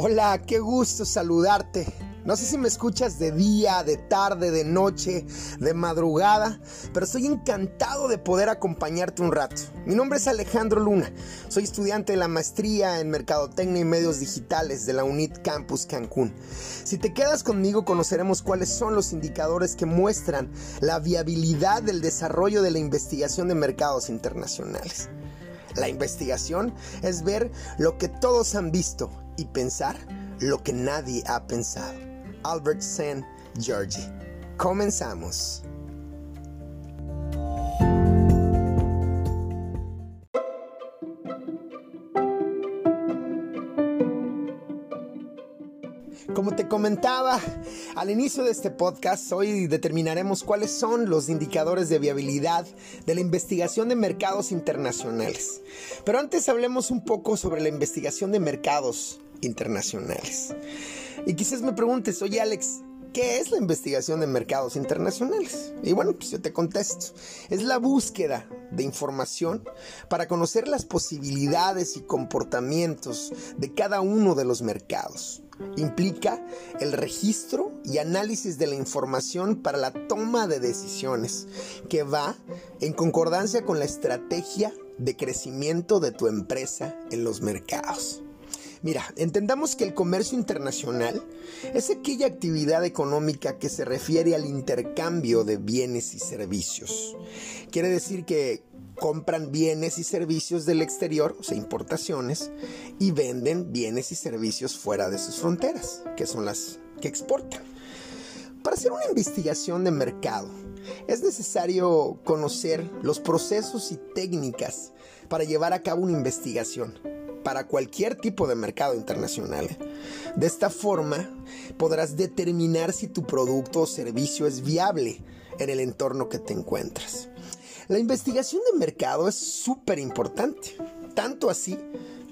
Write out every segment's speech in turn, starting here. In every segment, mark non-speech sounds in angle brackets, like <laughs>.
Hola, qué gusto saludarte. No sé si me escuchas de día, de tarde, de noche, de madrugada, pero estoy encantado de poder acompañarte un rato. Mi nombre es Alejandro Luna, soy estudiante de la maestría en Mercadotecnia y Medios Digitales de la UNIT Campus Cancún. Si te quedas conmigo conoceremos cuáles son los indicadores que muestran la viabilidad del desarrollo de la investigación de mercados internacionales. La investigación es ver lo que todos han visto y pensar lo que nadie ha pensado. Albert St. George. Comenzamos. Como te comentaba al inicio de este podcast, hoy determinaremos cuáles son los indicadores de viabilidad de la investigación de mercados internacionales. Pero antes hablemos un poco sobre la investigación de mercados internacionales. Y quizás me preguntes, oye Alex, ¿qué es la investigación de mercados internacionales? Y bueno, pues yo te contesto. Es la búsqueda de información para conocer las posibilidades y comportamientos de cada uno de los mercados. Implica el registro y análisis de la información para la toma de decisiones, que va en concordancia con la estrategia de crecimiento de tu empresa en los mercados. Mira, entendamos que el comercio internacional es aquella actividad económica que se refiere al intercambio de bienes y servicios. Quiere decir que compran bienes y servicios del exterior, o sea, importaciones, y venden bienes y servicios fuera de sus fronteras, que son las que exportan. Para hacer una investigación de mercado, es necesario conocer los procesos y técnicas para llevar a cabo una investigación para cualquier tipo de mercado internacional. De esta forma, podrás determinar si tu producto o servicio es viable en el entorno que te encuentras. La investigación de mercado es súper importante, tanto así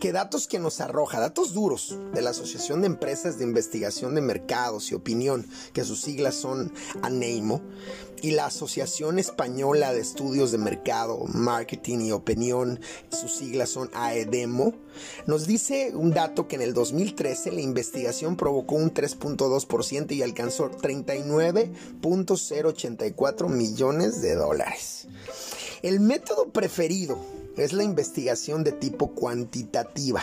que datos que nos arroja, datos duros de la Asociación de Empresas de Investigación de Mercados y Opinión, que sus siglas son ANEIMO, y la Asociación Española de Estudios de Mercado, Marketing y Opinión, sus siglas son AEDEMO, nos dice un dato que en el 2013 la investigación provocó un 3.2% y alcanzó 39.084 millones de dólares. El método preferido es la investigación de tipo cuantitativa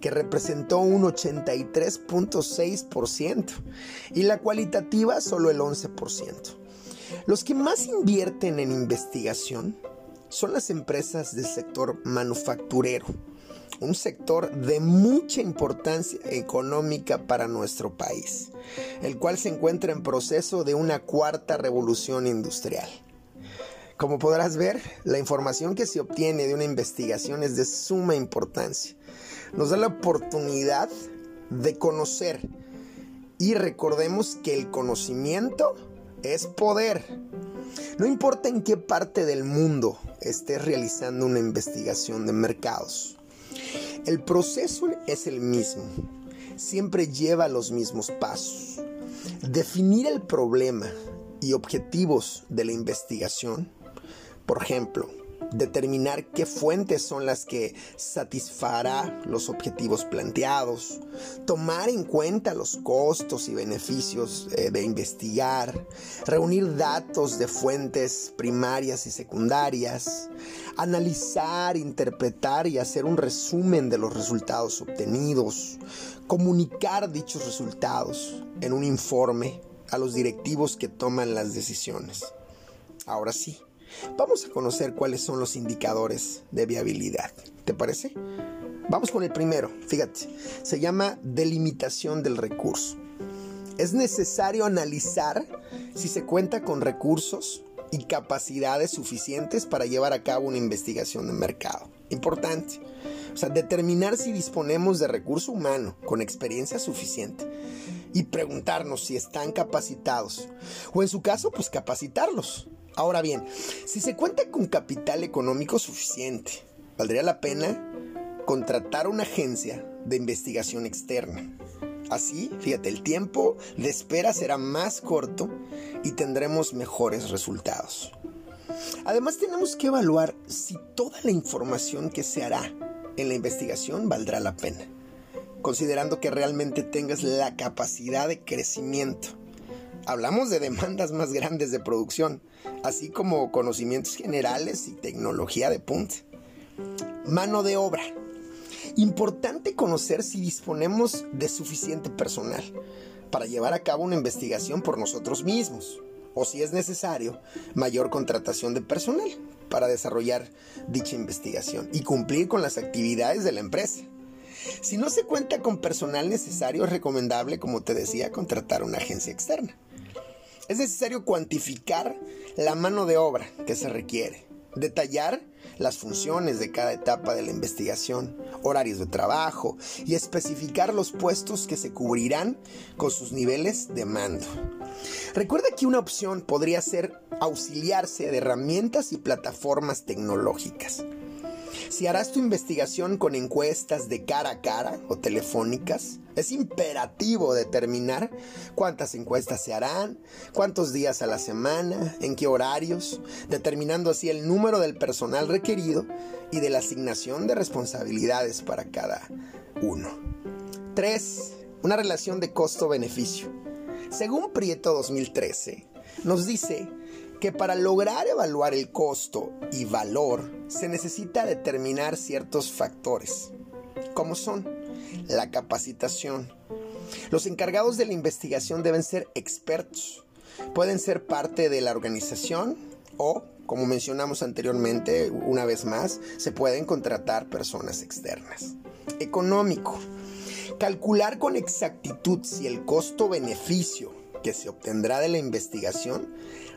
que representó un 83.6% y la cualitativa solo el 11%. Los que más invierten en investigación son las empresas del sector manufacturero, un sector de mucha importancia económica para nuestro país, el cual se encuentra en proceso de una cuarta revolución industrial. Como podrás ver, la información que se obtiene de una investigación es de suma importancia. Nos da la oportunidad de conocer y recordemos que el conocimiento es poder. No importa en qué parte del mundo estés realizando una investigación de mercados. El proceso es el mismo. Siempre lleva los mismos pasos. Definir el problema y objetivos de la investigación por ejemplo, determinar qué fuentes son las que satisfará los objetivos planteados, tomar en cuenta los costos y beneficios eh, de investigar, reunir datos de fuentes primarias y secundarias, analizar, interpretar y hacer un resumen de los resultados obtenidos, comunicar dichos resultados en un informe a los directivos que toman las decisiones. Ahora sí, Vamos a conocer cuáles son los indicadores de viabilidad. ¿Te parece? Vamos con el primero. Fíjate, se llama delimitación del recurso. Es necesario analizar si se cuenta con recursos y capacidades suficientes para llevar a cabo una investigación de mercado. Importante. O sea, determinar si disponemos de recurso humano con experiencia suficiente y preguntarnos si están capacitados. O en su caso, pues capacitarlos. Ahora bien, si se cuenta con capital económico suficiente, valdría la pena contratar una agencia de investigación externa. Así, fíjate, el tiempo de espera será más corto y tendremos mejores resultados. Además, tenemos que evaluar si toda la información que se hará en la investigación valdrá la pena. considerando que realmente tengas la capacidad de crecimiento. Hablamos de demandas más grandes de producción, así como conocimientos generales y tecnología de punta. Mano de obra. Importante conocer si disponemos de suficiente personal para llevar a cabo una investigación por nosotros mismos o si es necesario, mayor contratación de personal para desarrollar dicha investigación y cumplir con las actividades de la empresa. Si no se cuenta con personal necesario, es recomendable, como te decía, contratar una agencia externa. Es necesario cuantificar la mano de obra que se requiere, detallar las funciones de cada etapa de la investigación, horarios de trabajo y especificar los puestos que se cubrirán con sus niveles de mando. Recuerda que una opción podría ser auxiliarse de herramientas y plataformas tecnológicas. Si harás tu investigación con encuestas de cara a cara o telefónicas, es imperativo determinar cuántas encuestas se harán, cuántos días a la semana, en qué horarios, determinando así el número del personal requerido y de la asignación de responsabilidades para cada uno. 3. Una relación de costo-beneficio. Según Prieto 2013, nos dice que para lograr evaluar el costo y valor se necesita determinar ciertos factores, como son la capacitación. Los encargados de la investigación deben ser expertos, pueden ser parte de la organización o, como mencionamos anteriormente, una vez más, se pueden contratar personas externas. Económico. Calcular con exactitud si el costo-beneficio que se obtendrá de la investigación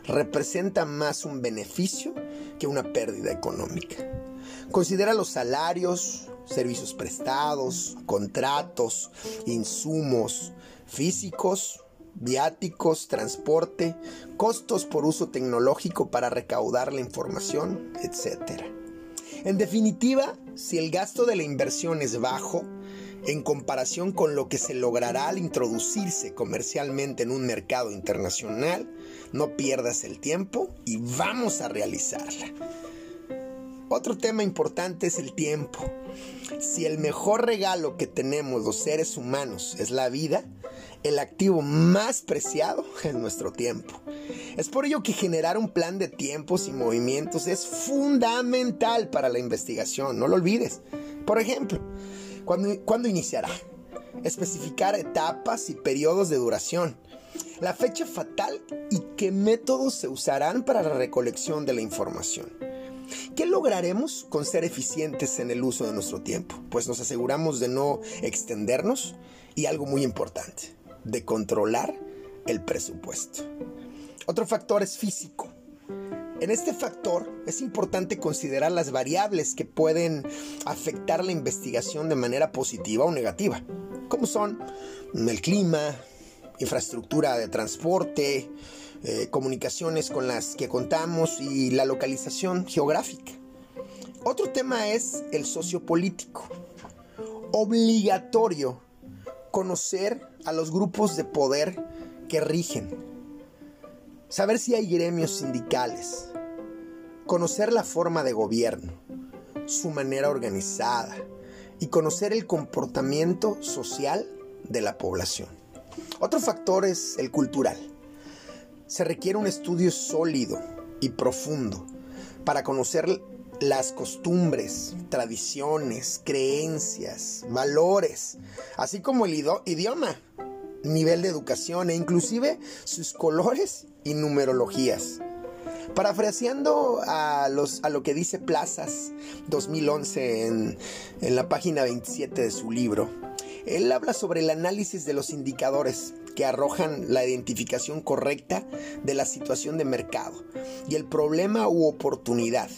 representa más un beneficio que una pérdida económica. Considera los salarios, servicios prestados, contratos, insumos físicos, viáticos, transporte, costos por uso tecnológico para recaudar la información, etc. En definitiva, si el gasto de la inversión es bajo, en comparación con lo que se logrará al introducirse comercialmente en un mercado internacional, no pierdas el tiempo y vamos a realizarla. Otro tema importante es el tiempo. Si el mejor regalo que tenemos los seres humanos es la vida, el activo más preciado <laughs> es nuestro tiempo. Es por ello que generar un plan de tiempos y movimientos es fundamental para la investigación, no lo olvides. Por ejemplo, ¿Cuándo, iniciará? Especificar etapas y periodos de duración. La fecha fatal y qué métodos se usarán para la recolección de la información. ¿Qué lograremos con ser eficientes en el uso de nuestro tiempo? Pues nos aseguramos de no extendernos y algo muy importante, de controlar el presupuesto. Otro factor es físico. En este factor es importante considerar las variables que pueden afectar la investigación de manera positiva o negativa, como son el clima, infraestructura de transporte, eh, comunicaciones con las que contamos y la localización geográfica. Otro tema es el sociopolítico. Obligatorio conocer a los grupos de poder que rigen saber si hay gremios sindicales, conocer la forma de gobierno, su manera organizada y conocer el comportamiento social de la población. Otro factor es el cultural. Se requiere un estudio sólido y profundo para conocer las costumbres, tradiciones, creencias, valores, así como el idioma, nivel de educación e inclusive sus colores y numerologías. Parafraseando a, a lo que dice Plazas 2011 en, en la página 27 de su libro, él habla sobre el análisis de los indicadores que arrojan la identificación correcta de la situación de mercado y el problema u oportunidad.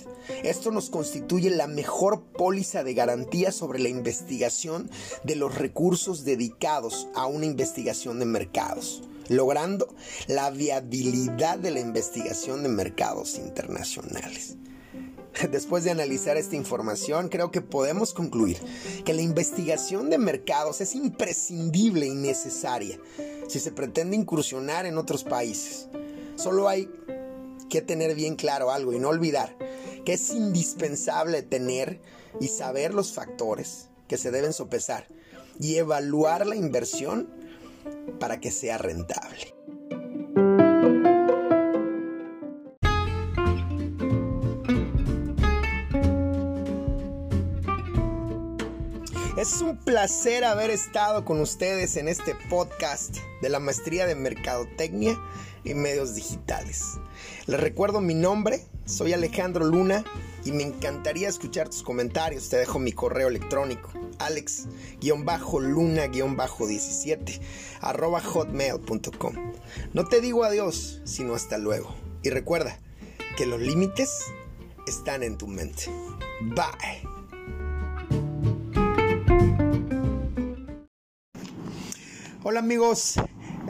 Esto nos constituye la mejor póliza de garantía sobre la investigación de los recursos dedicados a una investigación de mercados logrando la viabilidad de la investigación de mercados internacionales. <laughs> Después de analizar esta información, creo que podemos concluir que la investigación de mercados es imprescindible y necesaria si se pretende incursionar en otros países. Solo hay que tener bien claro algo y no olvidar que es indispensable tener y saber los factores que se deben sopesar y evaluar la inversión para que sea rentable. Es un placer haber estado con ustedes en este podcast de la maestría de Mercadotecnia y Medios Digitales. Les recuerdo mi nombre, soy Alejandro Luna y me encantaría escuchar tus comentarios. Te dejo mi correo electrónico alex-luna-17 arroba hotmail.com. No te digo adiós, sino hasta luego. Y recuerda que los límites están en tu mente. Bye. Hola amigos,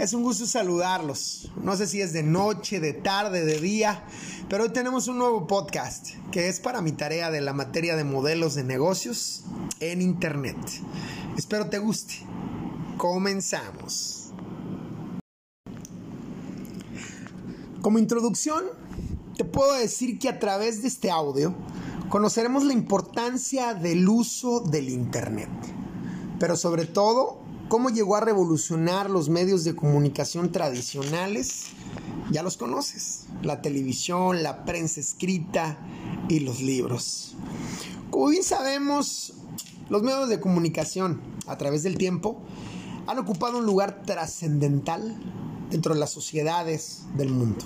es un gusto saludarlos. No sé si es de noche, de tarde, de día, pero hoy tenemos un nuevo podcast que es para mi tarea de la materia de modelos de negocios en Internet. Espero te guste. Comenzamos. Como introducción, te puedo decir que a través de este audio conoceremos la importancia del uso del Internet, pero sobre todo cómo llegó a revolucionar los medios de comunicación tradicionales, ya los conoces, la televisión, la prensa escrita y los libros. Como bien sabemos, los medios de comunicación a través del tiempo han ocupado un lugar trascendental dentro de las sociedades del mundo,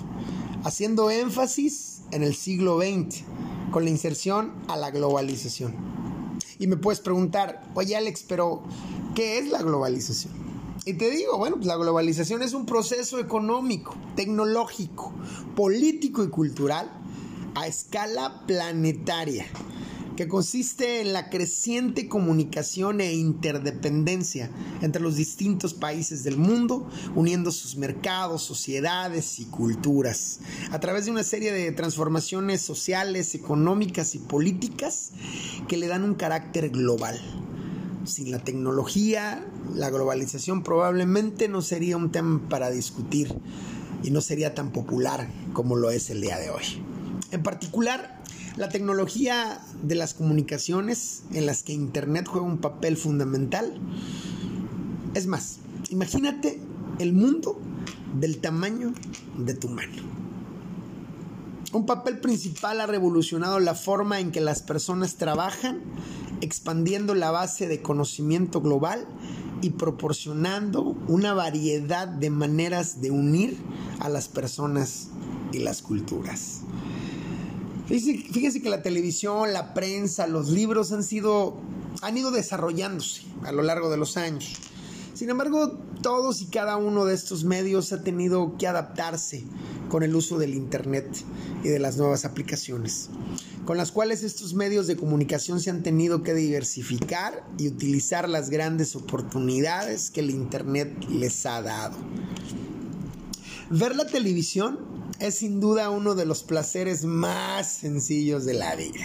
haciendo énfasis en el siglo XX con la inserción a la globalización. Y me puedes preguntar, oye Alex, pero ¿Qué es la globalización? Y te digo, bueno, pues la globalización es un proceso económico, tecnológico, político y cultural a escala planetaria que consiste en la creciente comunicación e interdependencia entre los distintos países del mundo, uniendo sus mercados, sociedades y culturas, a través de una serie de transformaciones sociales, económicas y políticas que le dan un carácter global sin la tecnología, la globalización probablemente no sería un tema para discutir y no sería tan popular como lo es el día de hoy. En particular, la tecnología de las comunicaciones en las que Internet juega un papel fundamental. Es más, imagínate el mundo del tamaño de tu mano. Un papel principal ha revolucionado la forma en que las personas trabajan expandiendo la base de conocimiento global y proporcionando una variedad de maneras de unir a las personas y las culturas. Fíjese, que la televisión, la prensa, los libros han sido han ido desarrollándose a lo largo de los años. Sin embargo, todos y cada uno de estos medios ha tenido que adaptarse con el uso del Internet y de las nuevas aplicaciones, con las cuales estos medios de comunicación se han tenido que diversificar y utilizar las grandes oportunidades que el Internet les ha dado. Ver la televisión es sin duda uno de los placeres más sencillos de la vida.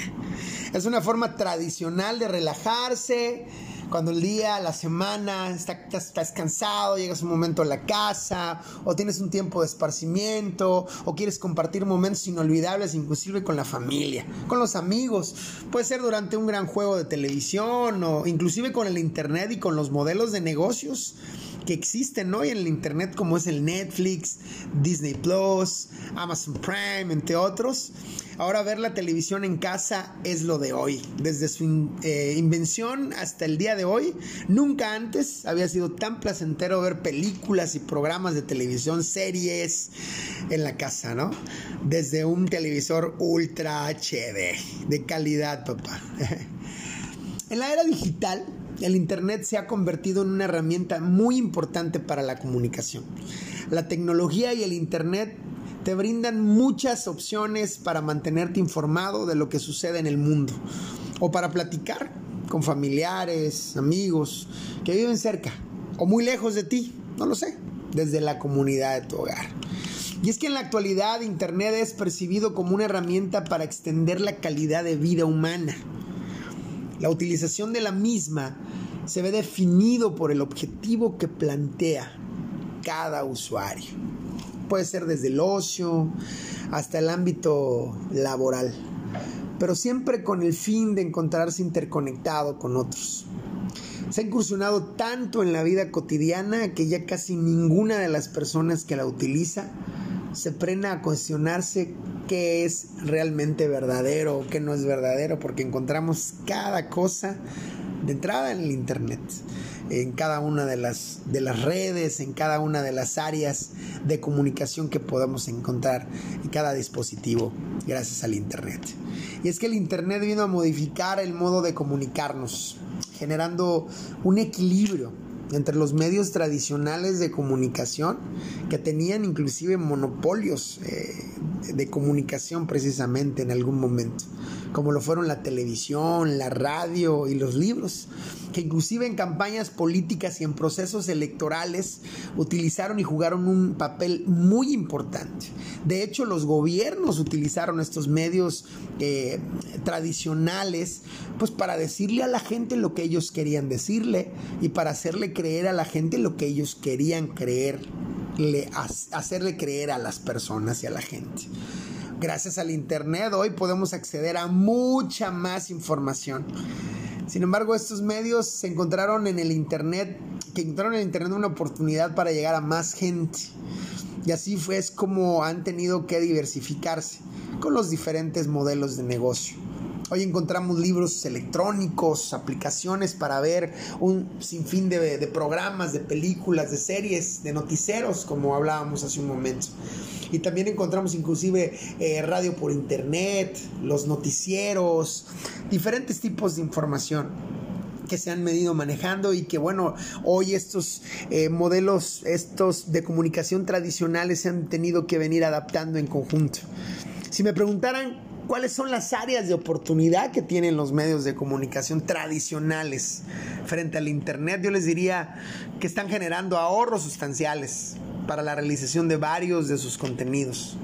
Es una forma tradicional de relajarse, cuando el día, la semana, estás, cansado, llegas un momento a la casa, o tienes un tiempo de esparcimiento, o quieres compartir momentos inolvidables, inclusive con la familia, con los amigos. Puede ser durante un gran juego de televisión, o inclusive con el internet y con los modelos de negocios que existen hoy en el internet como es el Netflix, Disney Plus, Amazon Prime, entre otros. Ahora ver la televisión en casa es lo de hoy. Desde su eh, invención hasta el día de hoy, nunca antes había sido tan placentero ver películas y programas de televisión, series en la casa, ¿no? Desde un televisor ultra HD, de calidad, papá. <laughs> en la era digital, el Internet se ha convertido en una herramienta muy importante para la comunicación. La tecnología y el Internet te brindan muchas opciones para mantenerte informado de lo que sucede en el mundo o para platicar con familiares, amigos que viven cerca o muy lejos de ti, no lo sé, desde la comunidad de tu hogar. Y es que en la actualidad Internet es percibido como una herramienta para extender la calidad de vida humana. La utilización de la misma se ve definido por el objetivo que plantea cada usuario puede ser desde el ocio hasta el ámbito laboral, pero siempre con el fin de encontrarse interconectado con otros. Se ha incursionado tanto en la vida cotidiana que ya casi ninguna de las personas que la utiliza se prena a cuestionarse qué es realmente verdadero o qué no es verdadero, porque encontramos cada cosa de entrada en el Internet, en cada una de las, de las redes, en cada una de las áreas de comunicación que podamos encontrar en cada dispositivo gracias al Internet. Y es que el Internet vino a modificar el modo de comunicarnos, generando un equilibrio entre los medios tradicionales de comunicación que tenían inclusive monopolios eh, de comunicación precisamente en algún momento, como lo fueron la televisión, la radio y los libros que inclusive en campañas políticas y en procesos electorales utilizaron y jugaron un papel muy importante. De hecho, los gobiernos utilizaron estos medios eh, tradicionales pues para decirle a la gente lo que ellos querían decirle y para hacerle creer a la gente lo que ellos querían creerle, hacerle creer a las personas y a la gente. Gracias al Internet hoy podemos acceder a mucha más información sin embargo, estos medios se encontraron en el Internet, que encontraron en el Internet una oportunidad para llegar a más gente. Y así fue como han tenido que diversificarse con los diferentes modelos de negocio. Hoy encontramos libros electrónicos, aplicaciones para ver un sinfín de, de, programas, de películas, de series, de noticieros, como hablábamos hace un momento. Y también encontramos inclusive eh, radio por internet, los noticieros, diferentes tipos de información que se han venido manejando y que bueno, hoy estos eh, modelos, estos de comunicación tradicionales se han tenido que venir adaptando en conjunto. Si me preguntaran cuáles son las áreas de oportunidad que tienen los medios de comunicación tradicionales frente al Internet, yo les diría que están generando ahorros sustanciales para la realización de varios de sus contenidos.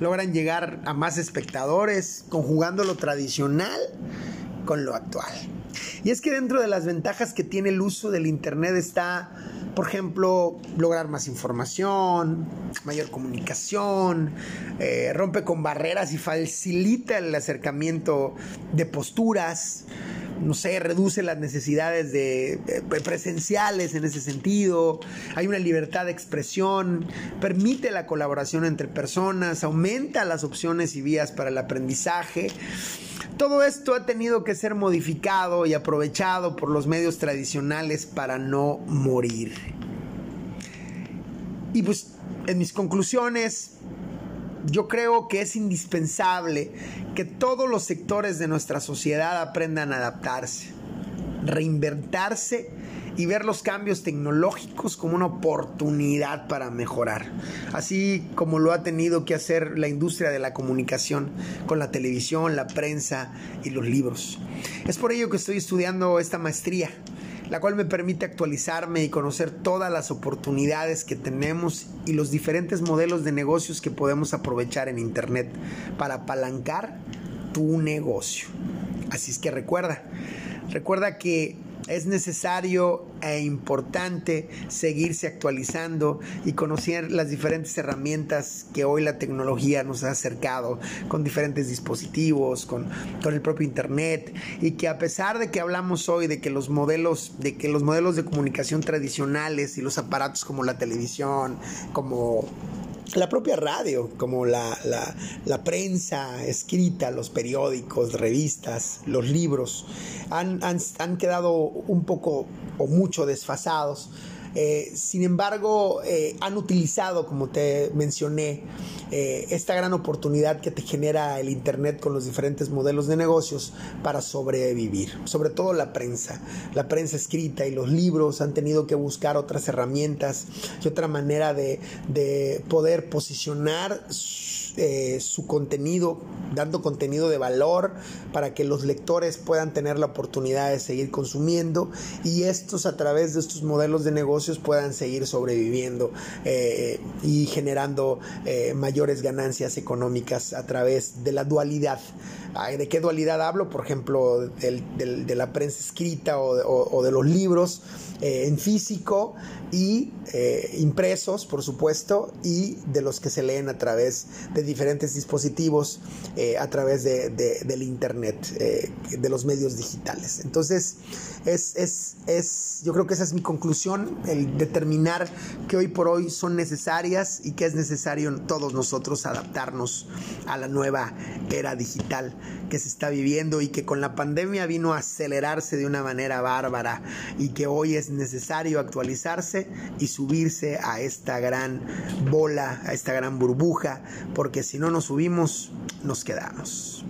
Logran llegar a más espectadores conjugando lo tradicional con lo actual. Y es que dentro de las ventajas que tiene el uso del Internet está, por ejemplo, lograr más información, mayor comunicación, eh, rompe con barreras y facilita el acercamiento de posturas, no sé, reduce las necesidades de, presenciales en ese sentido, hay una libertad de expresión, permite la colaboración entre personas, aumenta las opciones y vías para el aprendizaje. Todo esto ha tenido que ser modificado y aprovechado por los medios tradicionales para no morir. Y pues en mis conclusiones, yo creo que es indispensable que todos los sectores de nuestra sociedad aprendan a adaptarse, reinventarse y ver los cambios tecnológicos como una oportunidad para mejorar, así como lo ha tenido que hacer la industria de la comunicación con la televisión, la prensa y los libros. Es por ello que estoy estudiando esta maestría la cual me permite actualizarme y conocer todas las oportunidades que tenemos y los diferentes modelos de negocios que podemos aprovechar en Internet para apalancar tu negocio. Así es que recuerda, recuerda que es necesario e importante seguirse actualizando y conocer las diferentes herramientas que hoy la tecnología nos ha acercado con diferentes dispositivos, con, el propio internet. Y que a pesar de que hablamos hoy de que los modelos de que los modelos de comunicación tradicionales y los aparatos como la televisión, como la propia radio, como la, prensa escrita, los periódicos, revistas, los libros, han, han quedado un poco o mucho desfasados eh, sin embargo, eh, han utilizado, como te mencioné, eh, esta gran oportunidad que te genera el Internet con los diferentes modelos de negocios para sobrevivir. Sobre todo la prensa. La prensa escrita y los libros han tenido que buscar otras herramientas y otra manera de, de poder posicionar su contenido, dando contenido de valor para que los lectores puedan tener la oportunidad de seguir consumiendo y estos a través de estos modelos de negocio puedan seguir sobreviviendo eh, y generando eh, mayores ganancias económicas a través de la dualidad. ¿De qué dualidad hablo? Por ejemplo, de la prensa escrita o de los libros eh, en físico y impresos, por supuesto, y de los que se leen a través de diferentes dispositivos, a través de, del Internet, de los medios digitales. Entonces, es, es, es, yo creo que esa es mi conclusión, el determinar que hoy por hoy son necesarias y que es necesario todos nosotros adaptarnos a la nueva era digital que se está viviendo y que con la pandemia vino a acelerarse de una manera bárbara y que hoy es necesario actualizarse y subirse a esta gran bola, a esta gran burbuja, porque si no nos subimos, nos quedamos.